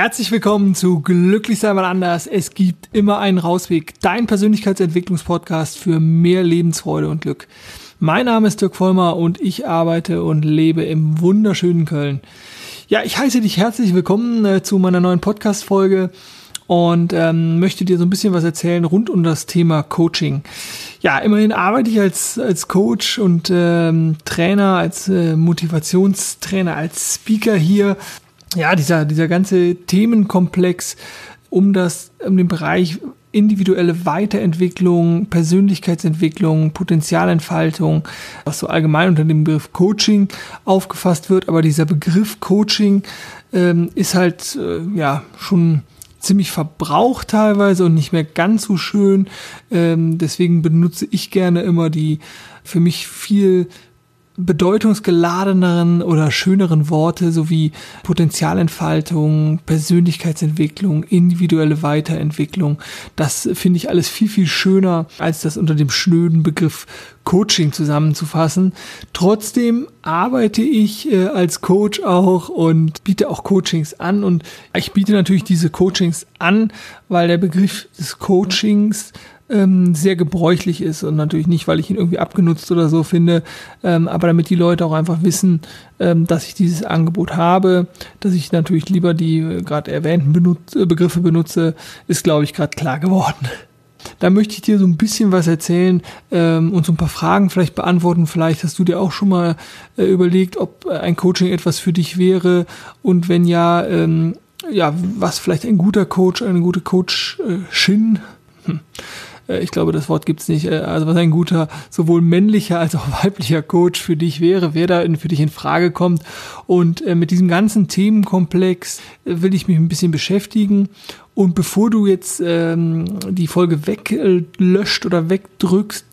Herzlich willkommen zu Glücklich sei mal anders. Es gibt immer einen Rausweg. Dein Persönlichkeitsentwicklungspodcast für mehr Lebensfreude und Glück. Mein Name ist Dirk Vollmer und ich arbeite und lebe im wunderschönen Köln. Ja, ich heiße dich herzlich willkommen äh, zu meiner neuen Podcast-Folge und ähm, möchte dir so ein bisschen was erzählen rund um das Thema Coaching. Ja, immerhin arbeite ich als, als Coach und ähm, Trainer, als äh, Motivationstrainer, als Speaker hier ja, dieser, dieser ganze Themenkomplex um das, um den Bereich individuelle Weiterentwicklung, Persönlichkeitsentwicklung, Potenzialentfaltung, was so allgemein unter dem Begriff Coaching aufgefasst wird. Aber dieser Begriff Coaching ähm, ist halt äh, ja schon ziemlich verbraucht teilweise und nicht mehr ganz so schön. Ähm, deswegen benutze ich gerne immer die für mich viel bedeutungsgeladeneren oder schöneren Worte sowie Potenzialentfaltung, Persönlichkeitsentwicklung, individuelle Weiterentwicklung. Das finde ich alles viel, viel schöner, als das unter dem schnöden Begriff Coaching zusammenzufassen. Trotzdem arbeite ich äh, als Coach auch und biete auch Coachings an und ich biete natürlich diese Coachings an, weil der Begriff des Coachings ähm, sehr gebräuchlich ist und natürlich nicht, weil ich ihn irgendwie abgenutzt oder so finde, ähm, aber damit die Leute auch einfach wissen, ähm, dass ich dieses Angebot habe, dass ich natürlich lieber die äh, gerade erwähnten Benut äh, Begriffe benutze, ist, glaube ich, gerade klar geworden. Da möchte ich dir so ein bisschen was erzählen ähm, und so ein paar Fragen vielleicht beantworten. Vielleicht hast du dir auch schon mal äh, überlegt, ob äh, ein Coaching etwas für dich wäre und wenn ja, ähm, ja, was vielleicht ein guter Coach, eine gute Coachin hm äh, ich glaube, das Wort gibt's nicht, äh, also was ein guter, sowohl männlicher als auch weiblicher Coach für dich wäre, wer da für dich in Frage kommt. Und äh, mit diesem ganzen Themenkomplex will ich mich ein bisschen beschäftigen. Und bevor du jetzt ähm, die Folge weglöscht oder wegdrückst,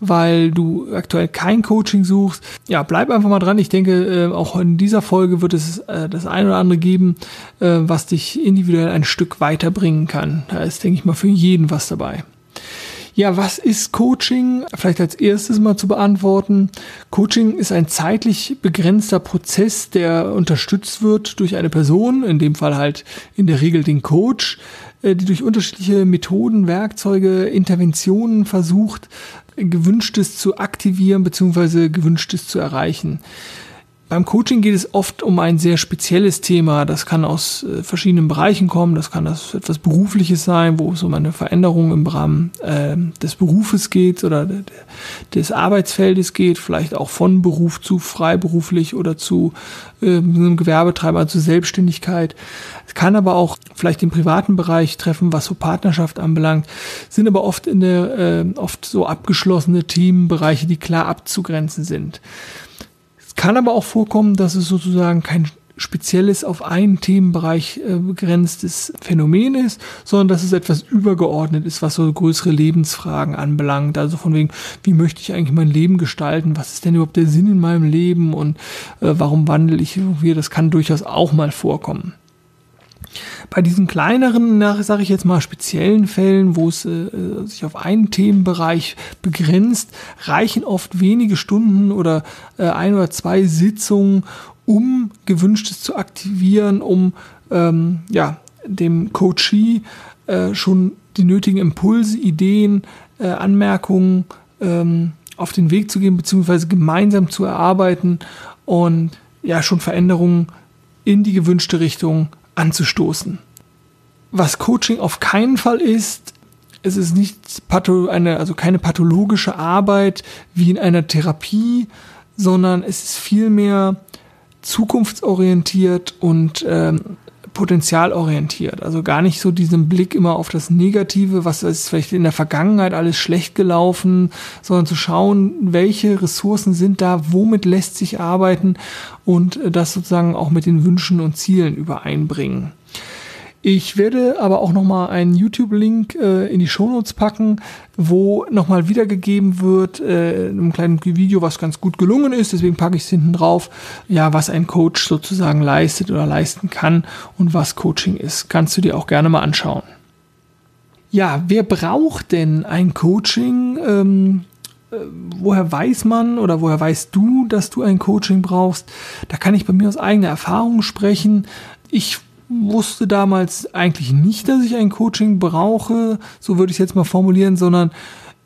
weil du aktuell kein Coaching suchst, ja, bleib einfach mal dran. Ich denke, äh, auch in dieser Folge wird es äh, das ein oder andere geben, äh, was dich individuell ein Stück weiterbringen kann. Da ist, denke ich mal, für jeden was dabei. Ja, was ist Coaching? Vielleicht als erstes mal zu beantworten. Coaching ist ein zeitlich begrenzter Prozess, der unterstützt wird durch eine Person, in dem Fall halt in der Regel den Coach, äh, die durch unterschiedliche Methoden, Werkzeuge, Interventionen versucht, gewünschtes zu aktivieren bzw. gewünschtes zu erreichen. Beim Coaching geht es oft um ein sehr spezielles Thema. Das kann aus äh, verschiedenen Bereichen kommen. Das kann das etwas Berufliches sein, wo es um eine Veränderung im Rahmen äh, des Berufes geht oder des Arbeitsfeldes geht. Vielleicht auch von Beruf zu freiberuflich oder zu äh, einem Gewerbetreiber, zu Selbstständigkeit. Es kann aber auch vielleicht den privaten Bereich treffen, was so Partnerschaft anbelangt. Sind aber oft in der äh, oft so abgeschlossene Themenbereiche, die klar abzugrenzen sind. Kann aber auch vorkommen, dass es sozusagen kein spezielles auf einen Themenbereich äh, begrenztes Phänomen ist, sondern dass es etwas übergeordnet ist, was so größere Lebensfragen anbelangt. Also von wegen, wie möchte ich eigentlich mein Leben gestalten? Was ist denn überhaupt der Sinn in meinem Leben und äh, warum wandle ich irgendwie? Das kann durchaus auch mal vorkommen. Bei diesen kleineren, sage ich jetzt mal, speziellen Fällen, wo es äh, sich auf einen Themenbereich begrenzt, reichen oft wenige Stunden oder äh, ein oder zwei Sitzungen, um gewünschtes zu aktivieren, um ähm, ja, dem Coachee äh, schon die nötigen Impulse, Ideen, äh, Anmerkungen ähm, auf den Weg zu geben, beziehungsweise gemeinsam zu erarbeiten und ja schon Veränderungen in die gewünschte Richtung anzustoßen. Was Coaching auf keinen Fall ist, es ist nicht eine, also keine pathologische Arbeit wie in einer Therapie, sondern es ist vielmehr zukunftsorientiert und ähm, potenzialorientiert. Also gar nicht so diesen Blick immer auf das Negative, was ist vielleicht in der Vergangenheit alles schlecht gelaufen, sondern zu schauen, welche Ressourcen sind da, womit lässt sich arbeiten und das sozusagen auch mit den Wünschen und Zielen übereinbringen. Ich werde aber auch nochmal einen YouTube-Link äh, in die Shownotes packen, wo nochmal wiedergegeben wird, äh, in einem kleinen Video, was ganz gut gelungen ist. Deswegen packe ich es hinten drauf, ja, was ein Coach sozusagen leistet oder leisten kann und was Coaching ist. Kannst du dir auch gerne mal anschauen. Ja, wer braucht denn ein Coaching? Ähm, äh, woher weiß man oder woher weißt du, dass du ein Coaching brauchst? Da kann ich bei mir aus eigener Erfahrung sprechen. Ich wusste damals eigentlich nicht, dass ich ein Coaching brauche, so würde ich es jetzt mal formulieren, sondern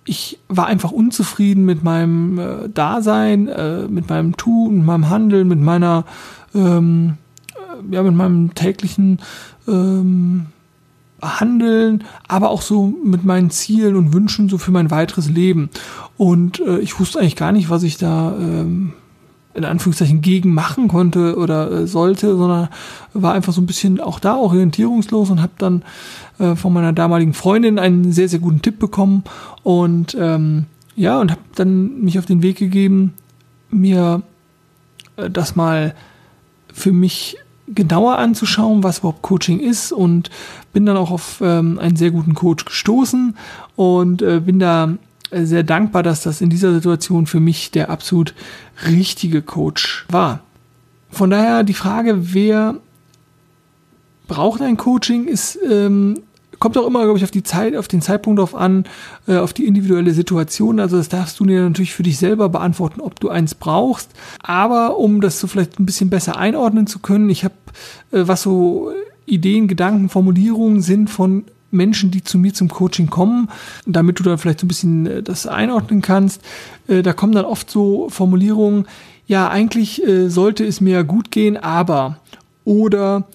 ich war einfach unzufrieden mit meinem äh, Dasein, äh, mit meinem Tun, mit meinem Handeln, mit meiner, ähm, äh, ja, mit meinem täglichen ähm, Handeln, aber auch so mit meinen Zielen und Wünschen so für mein weiteres Leben. Und äh, ich wusste eigentlich gar nicht, was ich da ähm, in Anführungszeichen gegen machen konnte oder äh, sollte, sondern war einfach so ein bisschen auch da orientierungslos und habe dann äh, von meiner damaligen Freundin einen sehr, sehr guten Tipp bekommen und ähm, ja, und habe dann mich auf den Weg gegeben, mir äh, das mal für mich genauer anzuschauen, was überhaupt Coaching ist und bin dann auch auf ähm, einen sehr guten Coach gestoßen und äh, bin da sehr dankbar, dass das in dieser Situation für mich der absolut richtige Coach war. Von daher die Frage, wer braucht ein Coaching, ist ähm, kommt auch immer, glaube ich, auf die Zeit, auf den Zeitpunkt drauf an, äh, auf die individuelle Situation. Also das darfst du dir natürlich für dich selber beantworten, ob du eins brauchst. Aber um das so vielleicht ein bisschen besser einordnen zu können, ich habe, äh, was so Ideen, Gedanken, Formulierungen sind von Menschen, die zu mir zum Coaching kommen, damit du dann vielleicht so ein bisschen äh, das einordnen kannst. Äh, da kommen dann oft so Formulierungen, ja, eigentlich äh, sollte es mir gut gehen, aber oder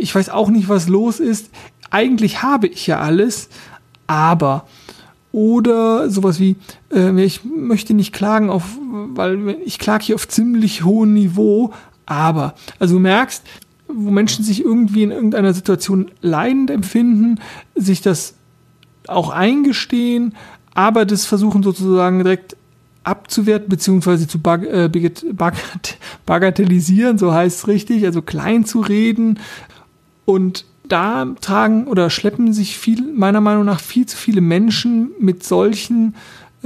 ich weiß auch nicht, was los ist. Eigentlich habe ich ja alles, aber oder sowas wie, ich möchte nicht klagen auf, weil ich klage hier auf ziemlich hohem Niveau, aber, also du merkst, wo Menschen sich irgendwie in irgendeiner Situation leidend empfinden, sich das auch eingestehen, aber das versuchen sozusagen direkt abzuwerten beziehungsweise zu bag äh, bagatellisieren, so heißt es richtig, also klein zu reden. Und da tragen oder schleppen sich viel, meiner Meinung nach viel zu viele Menschen mit solchen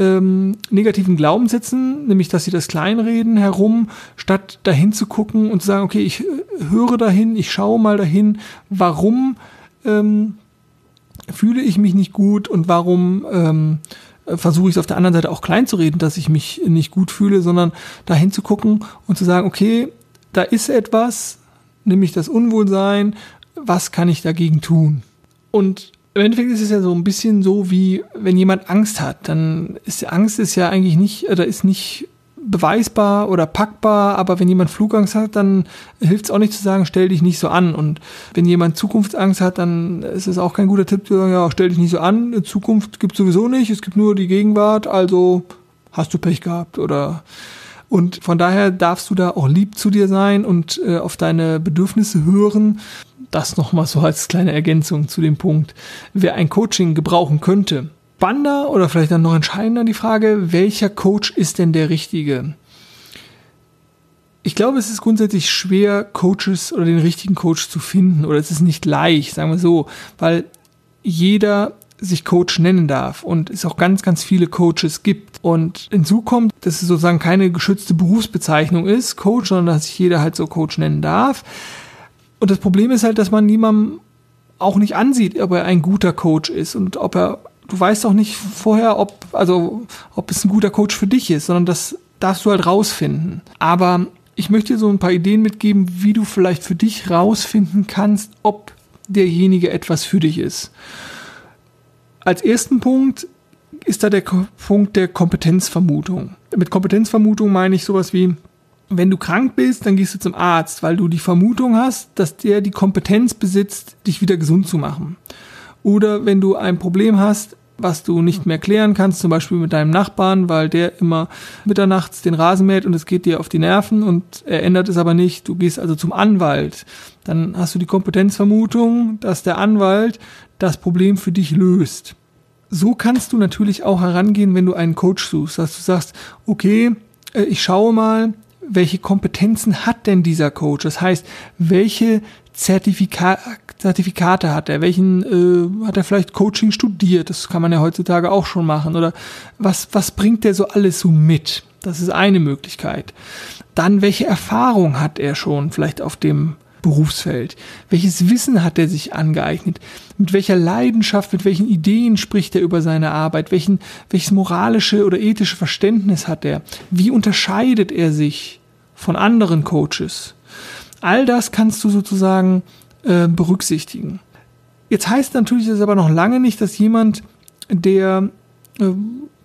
ähm, negativen Glaubenssätzen, nämlich dass sie das Kleinreden herum, statt dahin zu gucken und zu sagen, okay, ich äh, höre dahin, ich schaue mal dahin, warum ähm, fühle ich mich nicht gut und warum ähm, versuche ich es auf der anderen Seite auch klein zu reden, dass ich mich nicht gut fühle, sondern dahin zu gucken und zu sagen, okay, da ist etwas, nämlich das Unwohlsein, was kann ich dagegen tun? Und im Endeffekt ist es ja so ein bisschen so, wie wenn jemand Angst hat, dann ist Angst ist ja eigentlich nicht, oder ist nicht beweisbar oder packbar, aber wenn jemand Flugangst hat, dann hilft es auch nicht zu sagen, stell dich nicht so an. Und wenn jemand Zukunftsangst hat, dann ist es auch kein guter Tipp zu sagen, ja, stell dich nicht so an, Zukunft gibt sowieso nicht, es gibt nur die Gegenwart, also hast du Pech gehabt oder und von daher darfst du da auch lieb zu dir sein und äh, auf deine Bedürfnisse hören das nochmal so als kleine Ergänzung zu dem Punkt, wer ein Coaching gebrauchen könnte. Spannender oder vielleicht dann noch entscheidender die Frage, welcher Coach ist denn der richtige? Ich glaube, es ist grundsätzlich schwer, Coaches oder den richtigen Coach zu finden oder es ist nicht leicht, sagen wir so, weil jeder sich Coach nennen darf und es auch ganz, ganz viele Coaches gibt. Und hinzu kommt, dass es sozusagen keine geschützte Berufsbezeichnung ist, Coach, sondern dass sich jeder halt so Coach nennen darf. Und das Problem ist halt, dass man niemandem auch nicht ansieht, ob er ein guter Coach ist und ob er, du weißt auch nicht vorher, ob, also, ob es ein guter Coach für dich ist, sondern das darfst du halt rausfinden. Aber ich möchte dir so ein paar Ideen mitgeben, wie du vielleicht für dich rausfinden kannst, ob derjenige etwas für dich ist. Als ersten Punkt ist da der Punkt der Kompetenzvermutung. Mit Kompetenzvermutung meine ich sowas wie, wenn du krank bist, dann gehst du zum Arzt, weil du die Vermutung hast, dass der die Kompetenz besitzt, dich wieder gesund zu machen. Oder wenn du ein Problem hast, was du nicht mehr klären kannst, zum Beispiel mit deinem Nachbarn, weil der immer mitternachts den Rasen mäht und es geht dir auf die Nerven und er ändert es aber nicht. Du gehst also zum Anwalt. Dann hast du die Kompetenzvermutung, dass der Anwalt das Problem für dich löst. So kannst du natürlich auch herangehen, wenn du einen Coach suchst, dass du sagst, okay, äh, ich schaue mal, welche Kompetenzen hat denn dieser Coach? Das heißt, welche Zertifika Zertifikate hat er? Welchen äh, hat er vielleicht Coaching studiert? Das kann man ja heutzutage auch schon machen. Oder was, was bringt der so alles so mit? Das ist eine Möglichkeit. Dann, welche Erfahrung hat er schon vielleicht auf dem Berufsfeld? Welches Wissen hat er sich angeeignet? Mit welcher Leidenschaft, mit welchen Ideen spricht er über seine Arbeit? Welchen, welches moralische oder ethische Verständnis hat er? Wie unterscheidet er sich von anderen Coaches? All das kannst du sozusagen äh, berücksichtigen. Jetzt heißt natürlich das aber noch lange nicht, dass jemand, der äh,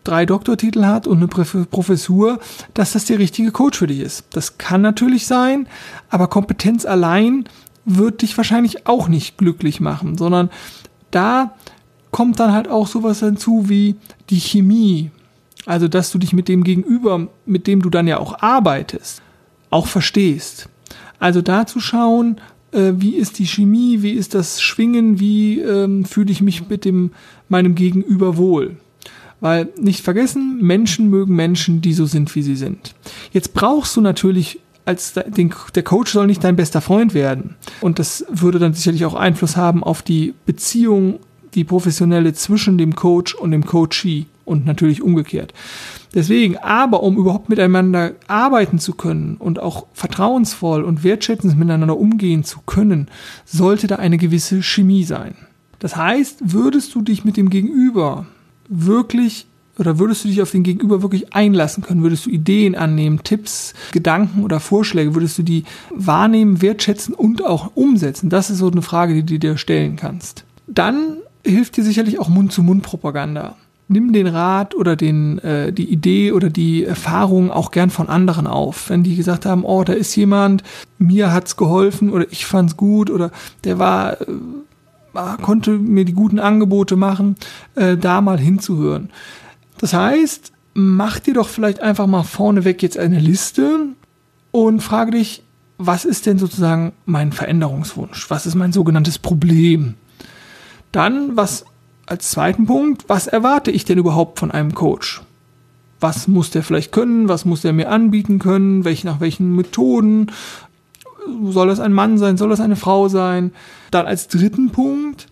drei Doktortitel hat und eine Professur, dass das der richtige Coach für dich ist. Das kann natürlich sein, aber Kompetenz allein wird dich wahrscheinlich auch nicht glücklich machen, sondern da kommt dann halt auch sowas hinzu wie die Chemie. Also, dass du dich mit dem Gegenüber, mit dem du dann ja auch arbeitest, auch verstehst. Also da zu schauen, äh, wie ist die Chemie, wie ist das Schwingen, wie ähm, fühle ich mich mit dem, meinem Gegenüber wohl. Weil nicht vergessen, Menschen mögen Menschen, die so sind, wie sie sind. Jetzt brauchst du natürlich als den, der Coach soll nicht dein bester Freund werden. Und das würde dann sicherlich auch Einfluss haben auf die Beziehung, die professionelle zwischen dem Coach und dem Coachee und natürlich umgekehrt. Deswegen, aber um überhaupt miteinander arbeiten zu können und auch vertrauensvoll und wertschätzend miteinander umgehen zu können, sollte da eine gewisse Chemie sein. Das heißt, würdest du dich mit dem Gegenüber wirklich oder würdest du dich auf den Gegenüber wirklich einlassen können? Würdest du Ideen annehmen, Tipps, Gedanken oder Vorschläge? Würdest du die wahrnehmen, wertschätzen und auch umsetzen? Das ist so eine Frage, die du dir stellen kannst. Dann hilft dir sicherlich auch Mund-zu-Mund-Propaganda. Nimm den Rat oder den, äh, die Idee oder die Erfahrung auch gern von anderen auf. Wenn die gesagt haben, oh, da ist jemand, mir hat's geholfen oder ich fand's gut oder der war, äh, konnte mir die guten Angebote machen, äh, da mal hinzuhören. Das heißt, mach dir doch vielleicht einfach mal vorneweg jetzt eine Liste und frage dich, was ist denn sozusagen mein Veränderungswunsch? Was ist mein sogenanntes Problem? Dann, was als zweiten Punkt, was erwarte ich denn überhaupt von einem Coach? Was muss der vielleicht können? Was muss der mir anbieten können? Welch, nach welchen Methoden? Soll das ein Mann sein? Soll das eine Frau sein? Dann als dritten Punkt,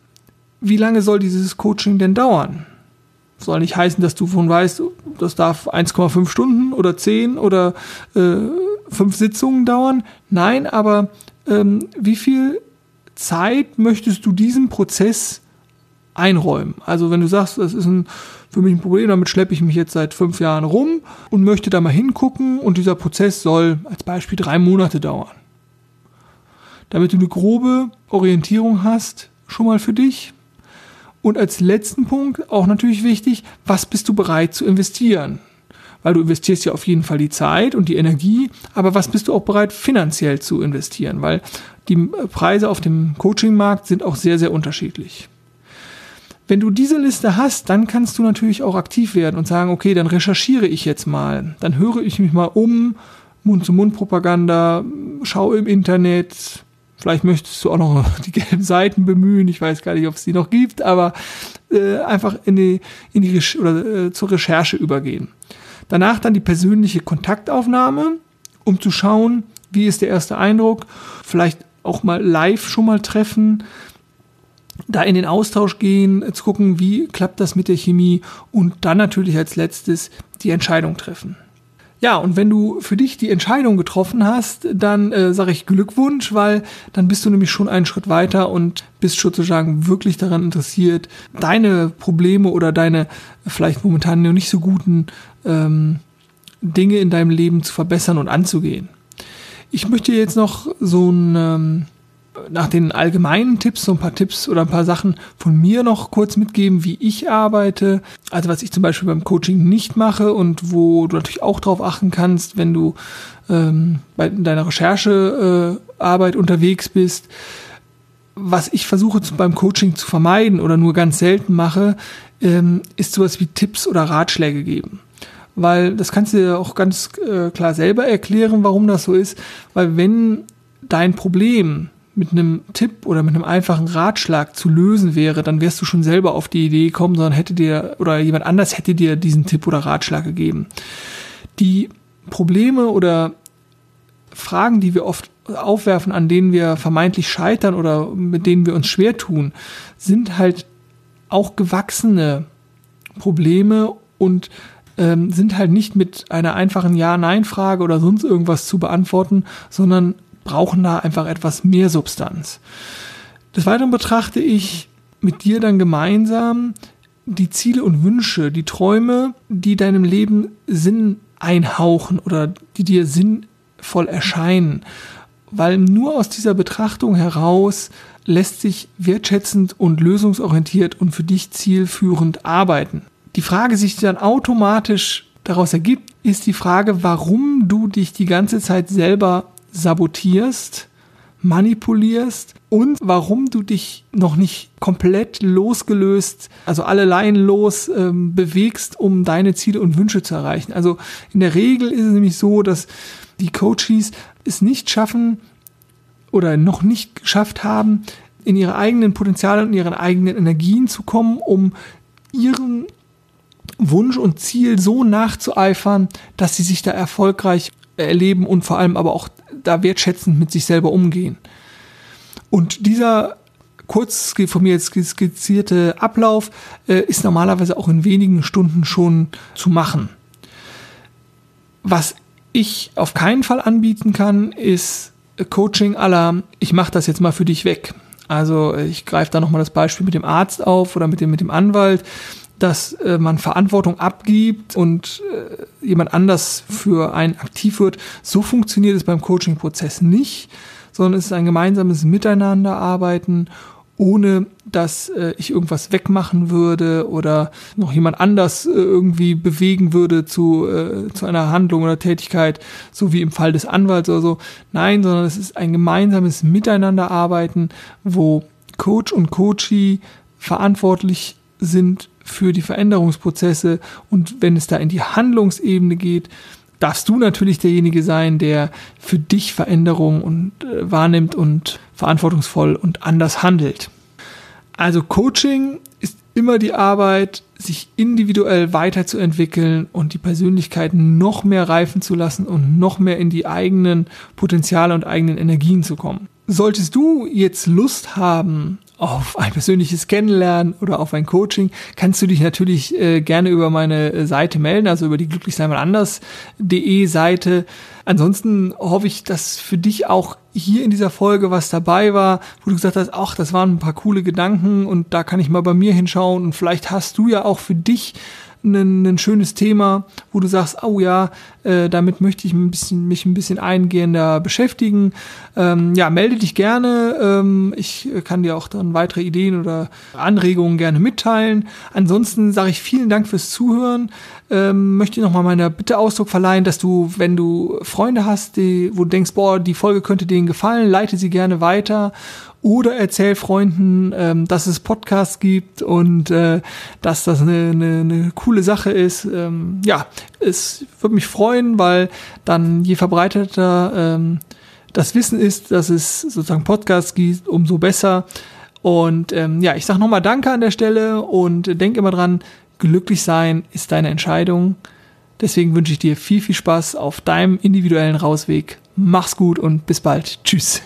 wie lange soll dieses Coaching denn dauern? soll nicht heißen, dass du von weißt, das darf 1,5 Stunden oder 10 oder äh, 5 Sitzungen dauern. Nein, aber ähm, wie viel Zeit möchtest du diesem Prozess einräumen? Also wenn du sagst, das ist ein, für mich ein Problem, damit schleppe ich mich jetzt seit fünf Jahren rum und möchte da mal hingucken und dieser Prozess soll als Beispiel drei Monate dauern. Damit du eine grobe Orientierung hast, schon mal für dich, und als letzten Punkt auch natürlich wichtig, was bist du bereit zu investieren? Weil du investierst ja auf jeden Fall die Zeit und die Energie, aber was bist du auch bereit finanziell zu investieren? Weil die Preise auf dem Coachingmarkt sind auch sehr, sehr unterschiedlich. Wenn du diese Liste hast, dann kannst du natürlich auch aktiv werden und sagen, okay, dann recherchiere ich jetzt mal, dann höre ich mich mal um, Mund-zu-Mund-Propaganda, schau im Internet, Vielleicht möchtest du auch noch die gelben Seiten bemühen. Ich weiß gar nicht, ob es die noch gibt, aber äh, einfach in die, in die oder äh, zur Recherche übergehen. Danach dann die persönliche Kontaktaufnahme, um zu schauen, wie ist der erste Eindruck. Vielleicht auch mal live schon mal treffen, da in den Austausch gehen, zu gucken, wie klappt das mit der Chemie und dann natürlich als letztes die Entscheidung treffen. Ja, und wenn du für dich die Entscheidung getroffen hast, dann äh, sage ich Glückwunsch, weil dann bist du nämlich schon einen Schritt weiter und bist sozusagen wirklich daran interessiert, deine Probleme oder deine vielleicht momentan noch nicht so guten ähm, Dinge in deinem Leben zu verbessern und anzugehen. Ich möchte jetzt noch so ein ähm, nach den allgemeinen Tipps so ein paar Tipps oder ein paar Sachen von mir noch kurz mitgeben, wie ich arbeite. Also was ich zum Beispiel beim Coaching nicht mache und wo du natürlich auch darauf achten kannst, wenn du ähm, bei deiner Recherchearbeit äh, unterwegs bist. Was ich versuche zu, beim Coaching zu vermeiden oder nur ganz selten mache, ähm, ist sowas wie Tipps oder Ratschläge geben weil das kannst du dir auch ganz äh, klar selber erklären, warum das so ist, weil wenn dein Problem mit einem Tipp oder mit einem einfachen Ratschlag zu lösen wäre, dann wärst du schon selber auf die Idee gekommen, sondern hätte dir oder jemand anders hätte dir diesen Tipp oder Ratschlag gegeben. Die Probleme oder Fragen, die wir oft aufwerfen, an denen wir vermeintlich scheitern oder mit denen wir uns schwer tun, sind halt auch gewachsene Probleme und ähm, sind halt nicht mit einer einfachen Ja-Nein-Frage oder sonst irgendwas zu beantworten, sondern brauchen da einfach etwas mehr Substanz. Des Weiteren betrachte ich mit dir dann gemeinsam die Ziele und Wünsche, die Träume, die deinem Leben Sinn einhauchen oder die dir sinnvoll erscheinen. Weil nur aus dieser Betrachtung heraus lässt sich wertschätzend und lösungsorientiert und für dich zielführend arbeiten. Die Frage sich dann automatisch daraus ergibt, ist die Frage, warum du dich die ganze Zeit selber sabotierst, manipulierst und warum du dich noch nicht komplett losgelöst, also alle Leinen los ähm, bewegst, um deine Ziele und Wünsche zu erreichen. Also in der Regel ist es nämlich so, dass die Coaches es nicht schaffen oder noch nicht geschafft haben, in ihre eigenen Potenziale und ihren eigenen Energien zu kommen, um ihren Wunsch und Ziel so nachzueifern, dass sie sich da erfolgreich erleben und vor allem aber auch da wertschätzend mit sich selber umgehen. Und dieser kurz von mir jetzt skizzierte Ablauf äh, ist normalerweise auch in wenigen Stunden schon zu machen. Was ich auf keinen Fall anbieten kann, ist Coaching aller, ich mache das jetzt mal für dich weg. Also ich greife da nochmal das Beispiel mit dem Arzt auf oder mit dem, mit dem Anwalt dass äh, man Verantwortung abgibt und äh, jemand anders für einen aktiv wird. So funktioniert es beim Coaching-Prozess nicht, sondern es ist ein gemeinsames Miteinanderarbeiten, ohne dass äh, ich irgendwas wegmachen würde oder noch jemand anders äh, irgendwie bewegen würde zu, äh, zu einer Handlung oder Tätigkeit, so wie im Fall des Anwalts oder so. Nein, sondern es ist ein gemeinsames Miteinanderarbeiten, wo Coach und Coachee verantwortlich sind für die Veränderungsprozesse und wenn es da in die Handlungsebene geht, darfst du natürlich derjenige sein, der für dich Veränderungen und äh, wahrnimmt und verantwortungsvoll und anders handelt. Also Coaching ist immer die Arbeit, sich individuell weiterzuentwickeln und die Persönlichkeit noch mehr reifen zu lassen und noch mehr in die eigenen Potenziale und eigenen Energien zu kommen. Solltest du jetzt Lust haben auf ein persönliches Kennenlernen oder auf ein Coaching, kannst du dich natürlich äh, gerne über meine äh, Seite melden, also über die glücklichseinmalanders.de Seite. Ansonsten hoffe ich, dass für dich auch hier in dieser Folge was dabei war, wo du gesagt hast, ach, das waren ein paar coole Gedanken und da kann ich mal bei mir hinschauen und vielleicht hast du ja auch für dich ein, ein schönes Thema, wo du sagst, oh ja, äh, damit möchte ich ein bisschen, mich ein bisschen eingehender beschäftigen. Ähm, ja, melde dich gerne. Ähm, ich kann dir auch dann weitere Ideen oder Anregungen gerne mitteilen. Ansonsten sage ich vielen Dank fürs Zuhören. Ähm, möchte nochmal meiner Bitte Ausdruck verleihen, dass du, wenn du Freunde hast, die, wo du denkst, boah, die Folge könnte denen gefallen, leite sie gerne weiter oder erzähl Freunden, ähm, dass es Podcasts gibt und äh, dass das eine, eine, eine coole Sache ist. Ähm, ja, es würde mich freuen, weil dann je verbreiteter ähm, das Wissen ist, dass es sozusagen Podcasts gibt, umso besser. Und ähm, ja, ich sage nochmal Danke an der Stelle und denk immer dran, glücklich sein ist deine Entscheidung. Deswegen wünsche ich dir viel, viel Spaß auf deinem individuellen Rausweg. Mach's gut und bis bald. Tschüss.